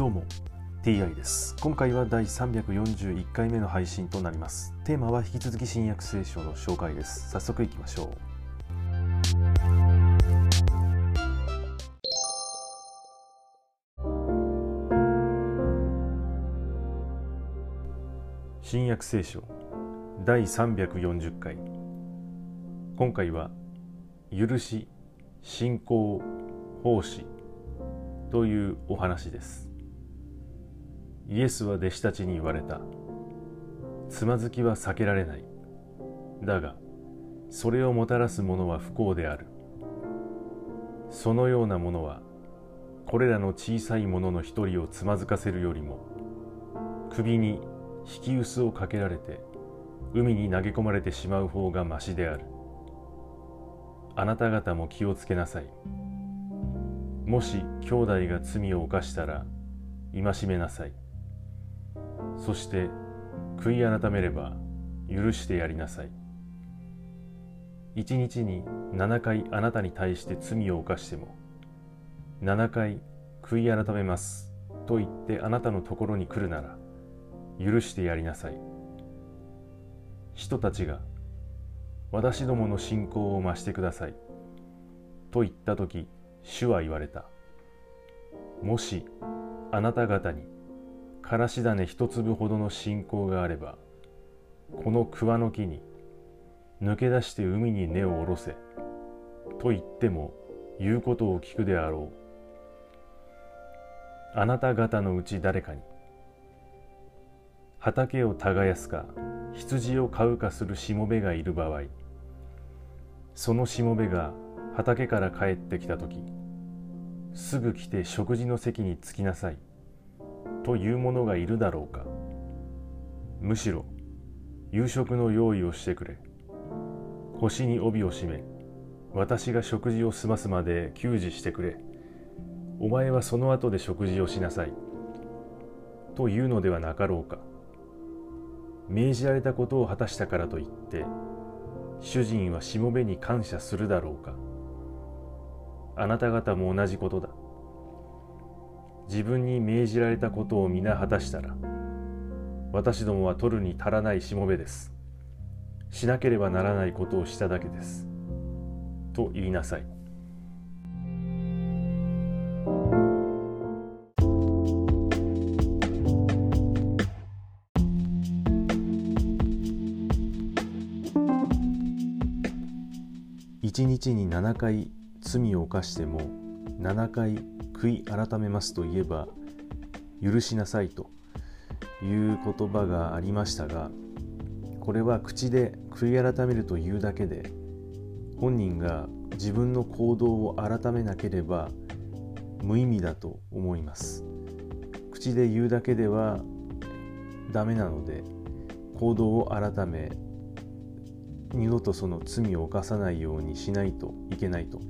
どうも TI です。今回は第341回目の配信となります。テーマは引き続き新約聖書の紹介です。早速いきましょう。新約聖書第340回。今回は許し信仰奉仕というお話です。イエスは弟子たちに言われた。つまずきは避けられない。だがそれをもたらす者は不幸である。そのようなものはこれらの小さいものの一人をつまずかせるよりも首に引き薄をかけられて海に投げ込まれてしまう方がましである。あなた方も気をつけなさい。もし兄弟が罪を犯したら戒めなさい。そして悔い改めれば許してやりなさい。一日に7回あなたに対して罪を犯しても7回悔い改めますと言ってあなたのところに来るなら許してやりなさい。人たちが私どもの信仰を増してくださいと言った時主は言われた。もしあなた方にからし種一粒ほどの信仰があればこの桑の木に抜け出して海に根を下ろせと言っても言うことを聞くであろう。あなた方のうち誰かに畑を耕すか羊を飼うかするしもべがいる場合そのしもべが畑から帰ってきた時すぐ来て食事の席に着きなさい。という者がいるだろうか。むしろ夕食の用意をしてくれ。腰に帯を締め私が食事を済ますまで給仕してくれ。お前はその後で食事をしなさい。というのではなかろうか。命じられたことを果たしたからといって主人はしもべに感謝するだろうか。あなた方も同じことだ。自分に命じられたことを皆果たしたら私どもは取るに足らないしもべです。しなければならないことをしただけです。と言いなさい。一日に7回罪を犯しても7回悔い改めますと言えば許しなさいという言葉がありましたがこれは口で悔い改めるというだけで本人が自分の行動を改めなければ無意味だと思います。口で言うだけではダメなので行動を改め二度とその罪を犯さないようにしないといけないと。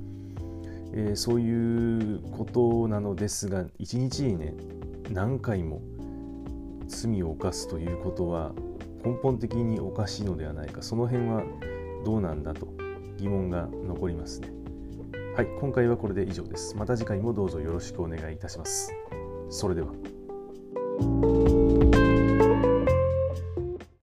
えー、そういうことなのですが一日にね何回も罪を犯すということは根本的におかしいのではないか。その辺はどうなんだと疑問が残りますね。はい今回はこれで以上です。また次回もどうぞよろしくお願いいたします。それでは。